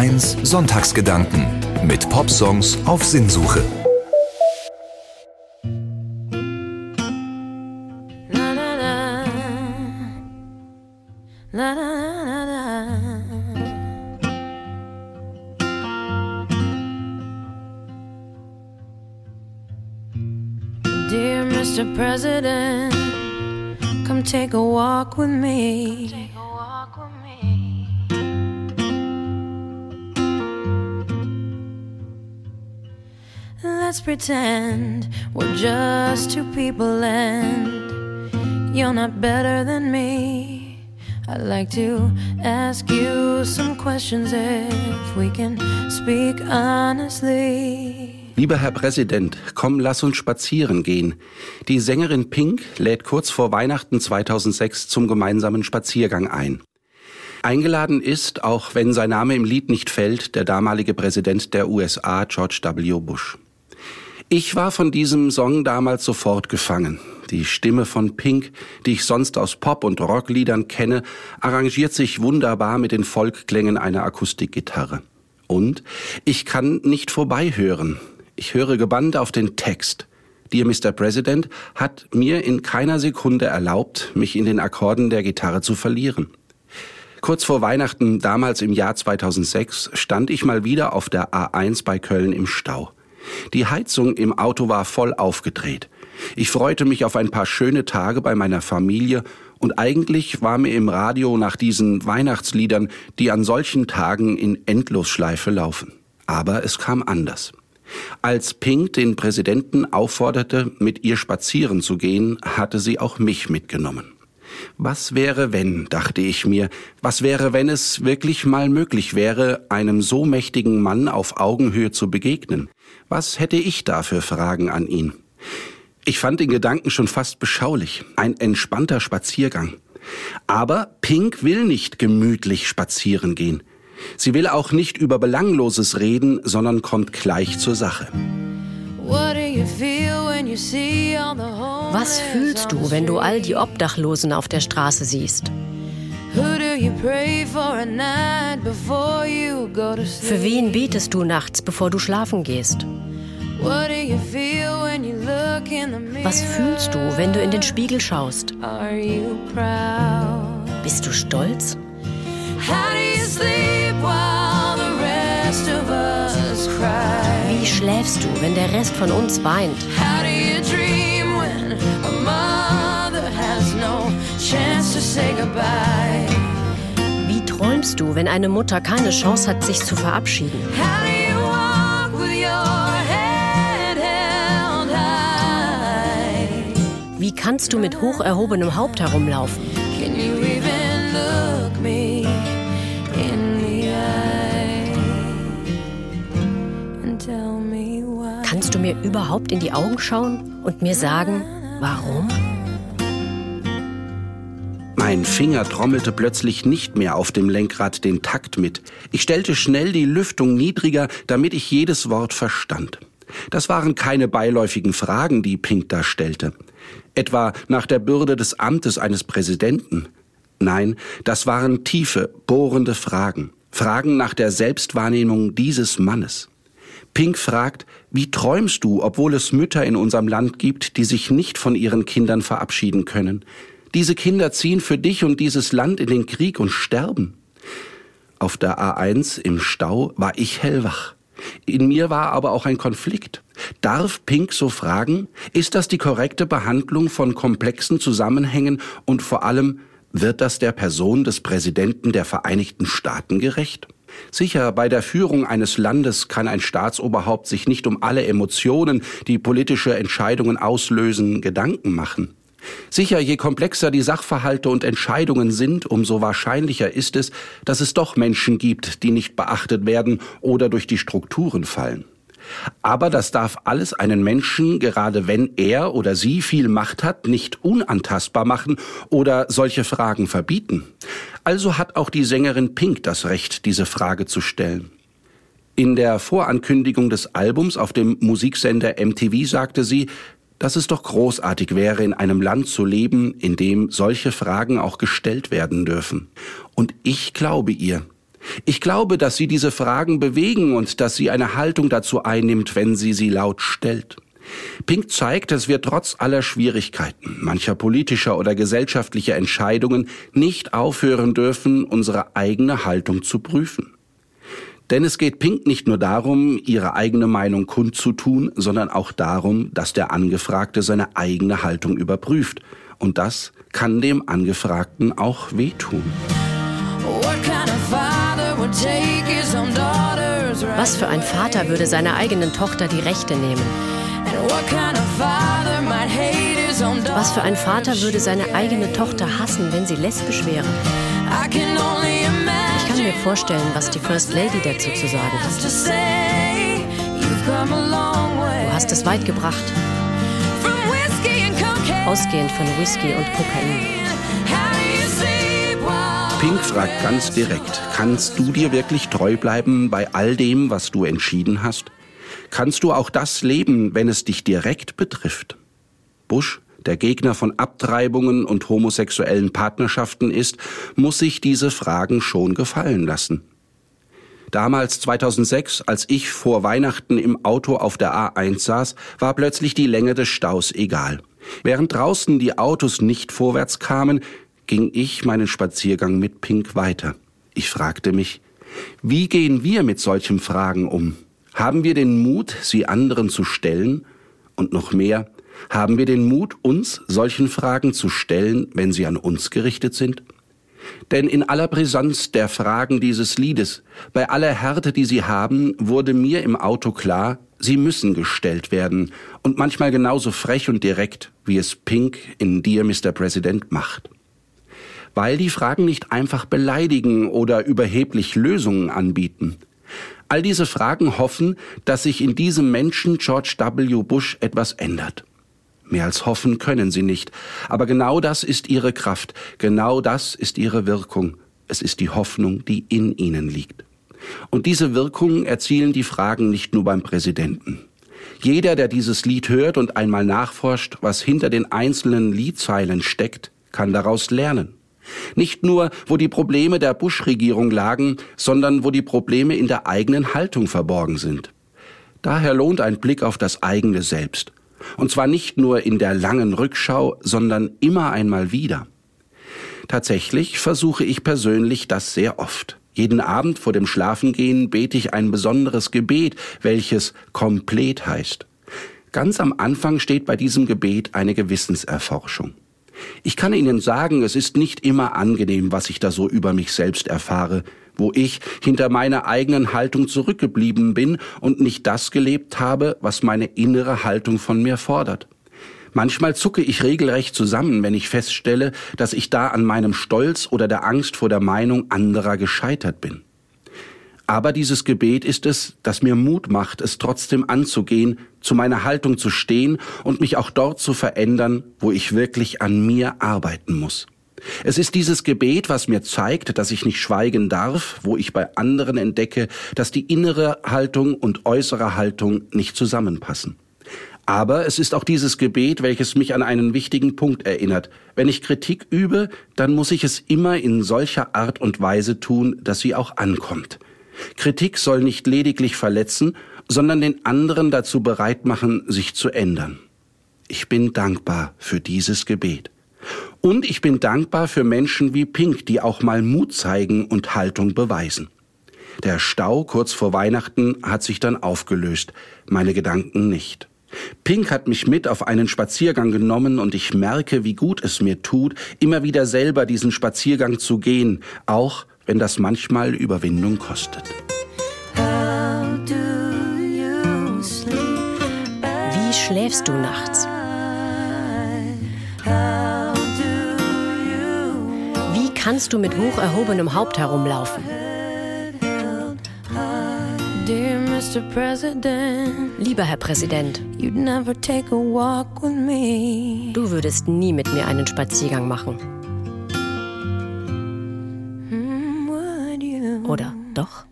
A1 Sonntagsgedanken mit Popsongs auf Sinnsuche. Dear Mr. President, come take a walk with me. Let's pretend we're just two people and you're not better than me. I'd like to ask you some questions if we can speak honestly. Lieber Herr Präsident, komm, lass uns spazieren gehen. Die Sängerin Pink lädt kurz vor Weihnachten 2006 zum gemeinsamen Spaziergang ein. Eingeladen ist, auch wenn sein Name im Lied nicht fällt, der damalige Präsident der USA, George W. Bush. Ich war von diesem Song damals sofort gefangen. Die Stimme von Pink, die ich sonst aus Pop- und Rockliedern kenne, arrangiert sich wunderbar mit den Folkklängen einer Akustikgitarre. Und ich kann nicht vorbeihören. Ich höre gebannt auf den Text. Dear Mr. President hat mir in keiner Sekunde erlaubt, mich in den Akkorden der Gitarre zu verlieren. Kurz vor Weihnachten, damals im Jahr 2006, stand ich mal wieder auf der A1 bei Köln im Stau. Die Heizung im Auto war voll aufgedreht. Ich freute mich auf ein paar schöne Tage bei meiner Familie und eigentlich war mir im Radio nach diesen Weihnachtsliedern, die an solchen Tagen in Endlosschleife laufen. Aber es kam anders. Als Pink den Präsidenten aufforderte, mit ihr spazieren zu gehen, hatte sie auch mich mitgenommen. Was wäre, wenn, dachte ich mir, was wäre, wenn es wirklich mal möglich wäre, einem so mächtigen Mann auf Augenhöhe zu begegnen? Was hätte ich da für Fragen an ihn? Ich fand den Gedanken schon fast beschaulich. Ein entspannter Spaziergang. Aber Pink will nicht gemütlich spazieren gehen. Sie will auch nicht über Belangloses reden, sondern kommt gleich zur Sache. Was fühlst du, wenn du all die Obdachlosen auf der Straße siehst? Für wen betest du nachts, bevor du schlafen gehst? Was fühlst du, wenn du in den Spiegel schaust? Bist du stolz? Wie schläfst du, wenn der Rest von uns weint? Wie träumst du, wenn eine Mutter keine Chance hat, sich zu verabschieden? Wie kannst du mit hoch erhobenem Haupt herumlaufen? Kannst du mir überhaupt in die Augen schauen und mir sagen, warum? Mein Finger trommelte plötzlich nicht mehr auf dem Lenkrad den Takt mit. Ich stellte schnell die Lüftung niedriger, damit ich jedes Wort verstand. Das waren keine beiläufigen Fragen, die Pink da stellte. Etwa nach der Bürde des Amtes eines Präsidenten. Nein, das waren tiefe, bohrende Fragen. Fragen nach der Selbstwahrnehmung dieses Mannes. Pink fragt, wie träumst du, obwohl es Mütter in unserem Land gibt, die sich nicht von ihren Kindern verabschieden können? Diese Kinder ziehen für dich und dieses Land in den Krieg und sterben. Auf der A1 im Stau war ich hellwach. In mir war aber auch ein Konflikt. Darf Pink so fragen, ist das die korrekte Behandlung von komplexen Zusammenhängen und vor allem, wird das der Person des Präsidenten der Vereinigten Staaten gerecht? Sicher, bei der Führung eines Landes kann ein Staatsoberhaupt sich nicht um alle Emotionen, die politische Entscheidungen auslösen, Gedanken machen. Sicher, je komplexer die Sachverhalte und Entscheidungen sind, umso wahrscheinlicher ist es, dass es doch Menschen gibt, die nicht beachtet werden oder durch die Strukturen fallen. Aber das darf alles einen Menschen, gerade wenn er oder sie viel Macht hat, nicht unantastbar machen oder solche Fragen verbieten. Also hat auch die Sängerin Pink das Recht, diese Frage zu stellen. In der Vorankündigung des Albums auf dem Musiksender MTV sagte sie, dass es doch großartig wäre, in einem Land zu leben, in dem solche Fragen auch gestellt werden dürfen. Und ich glaube ihr. Ich glaube, dass sie diese Fragen bewegen und dass sie eine Haltung dazu einnimmt, wenn sie sie laut stellt. Pink zeigt, dass wir trotz aller Schwierigkeiten, mancher politischer oder gesellschaftlicher Entscheidungen nicht aufhören dürfen, unsere eigene Haltung zu prüfen. Denn es geht Pink nicht nur darum, ihre eigene Meinung kundzutun, sondern auch darum, dass der Angefragte seine eigene Haltung überprüft. Und das kann dem Angefragten auch wehtun. Was für ein Vater würde seiner eigenen Tochter die Rechte nehmen? Was für ein Vater würde seine eigene Tochter hassen, wenn sie lesbisch wäre? Ich kann mir vorstellen, was die First Lady dazu zu sagen hat. Du hast es weit gebracht. Ausgehend von Whisky und Kokain. Pink fragt ganz direkt, kannst du dir wirklich treu bleiben bei all dem, was du entschieden hast? Kannst du auch das leben, wenn es dich direkt betrifft? Bush, der Gegner von Abtreibungen und homosexuellen Partnerschaften ist, muss sich diese Fragen schon gefallen lassen. Damals 2006, als ich vor Weihnachten im Auto auf der A1 saß, war plötzlich die Länge des Staus egal. Während draußen die Autos nicht vorwärts kamen, ging ich meinen Spaziergang mit Pink weiter. Ich fragte mich, wie gehen wir mit solchen Fragen um? Haben wir den Mut, sie anderen zu stellen? Und noch mehr, haben wir den Mut, uns solchen Fragen zu stellen, wenn sie an uns gerichtet sind? Denn in aller Brisanz der Fragen dieses Liedes, bei aller Härte, die sie haben, wurde mir im Auto klar, sie müssen gestellt werden und manchmal genauso frech und direkt, wie es Pink in Dear Mr. President macht. Weil die Fragen nicht einfach beleidigen oder überheblich Lösungen anbieten. All diese Fragen hoffen, dass sich in diesem Menschen George W. Bush etwas ändert. Mehr als hoffen können sie nicht. Aber genau das ist ihre Kraft, genau das ist ihre Wirkung. Es ist die Hoffnung, die in ihnen liegt. Und diese Wirkung erzielen die Fragen nicht nur beim Präsidenten. Jeder, der dieses Lied hört und einmal nachforscht, was hinter den einzelnen Liedzeilen steckt, kann daraus lernen. Nicht nur, wo die Probleme der Bush-Regierung lagen, sondern wo die Probleme in der eigenen Haltung verborgen sind. Daher lohnt ein Blick auf das eigene Selbst. Und zwar nicht nur in der langen Rückschau, sondern immer einmal wieder. Tatsächlich versuche ich persönlich das sehr oft. Jeden Abend vor dem Schlafengehen bete ich ein besonderes Gebet, welches komplett heißt. Ganz am Anfang steht bei diesem Gebet eine Gewissenserforschung. Ich kann Ihnen sagen, es ist nicht immer angenehm, was ich da so über mich selbst erfahre, wo ich hinter meiner eigenen Haltung zurückgeblieben bin und nicht das gelebt habe, was meine innere Haltung von mir fordert. Manchmal zucke ich regelrecht zusammen, wenn ich feststelle, dass ich da an meinem Stolz oder der Angst vor der Meinung anderer gescheitert bin. Aber dieses Gebet ist es, das mir Mut macht, es trotzdem anzugehen, zu meiner Haltung zu stehen und mich auch dort zu verändern, wo ich wirklich an mir arbeiten muss. Es ist dieses Gebet, was mir zeigt, dass ich nicht schweigen darf, wo ich bei anderen entdecke, dass die innere Haltung und äußere Haltung nicht zusammenpassen. Aber es ist auch dieses Gebet, welches mich an einen wichtigen Punkt erinnert. Wenn ich Kritik übe, dann muss ich es immer in solcher Art und Weise tun, dass sie auch ankommt. Kritik soll nicht lediglich verletzen, sondern den anderen dazu bereit machen, sich zu ändern. Ich bin dankbar für dieses Gebet. Und ich bin dankbar für Menschen wie Pink, die auch mal Mut zeigen und Haltung beweisen. Der Stau kurz vor Weihnachten hat sich dann aufgelöst, meine Gedanken nicht. Pink hat mich mit auf einen Spaziergang genommen und ich merke, wie gut es mir tut, immer wieder selber diesen Spaziergang zu gehen, auch wenn das manchmal Überwindung kostet. Wie schläfst du nachts? Wie kannst du mit hoch erhobenem Haupt herumlaufen? Lieber Herr Präsident, du würdest nie mit mir einen Spaziergang machen. Doch?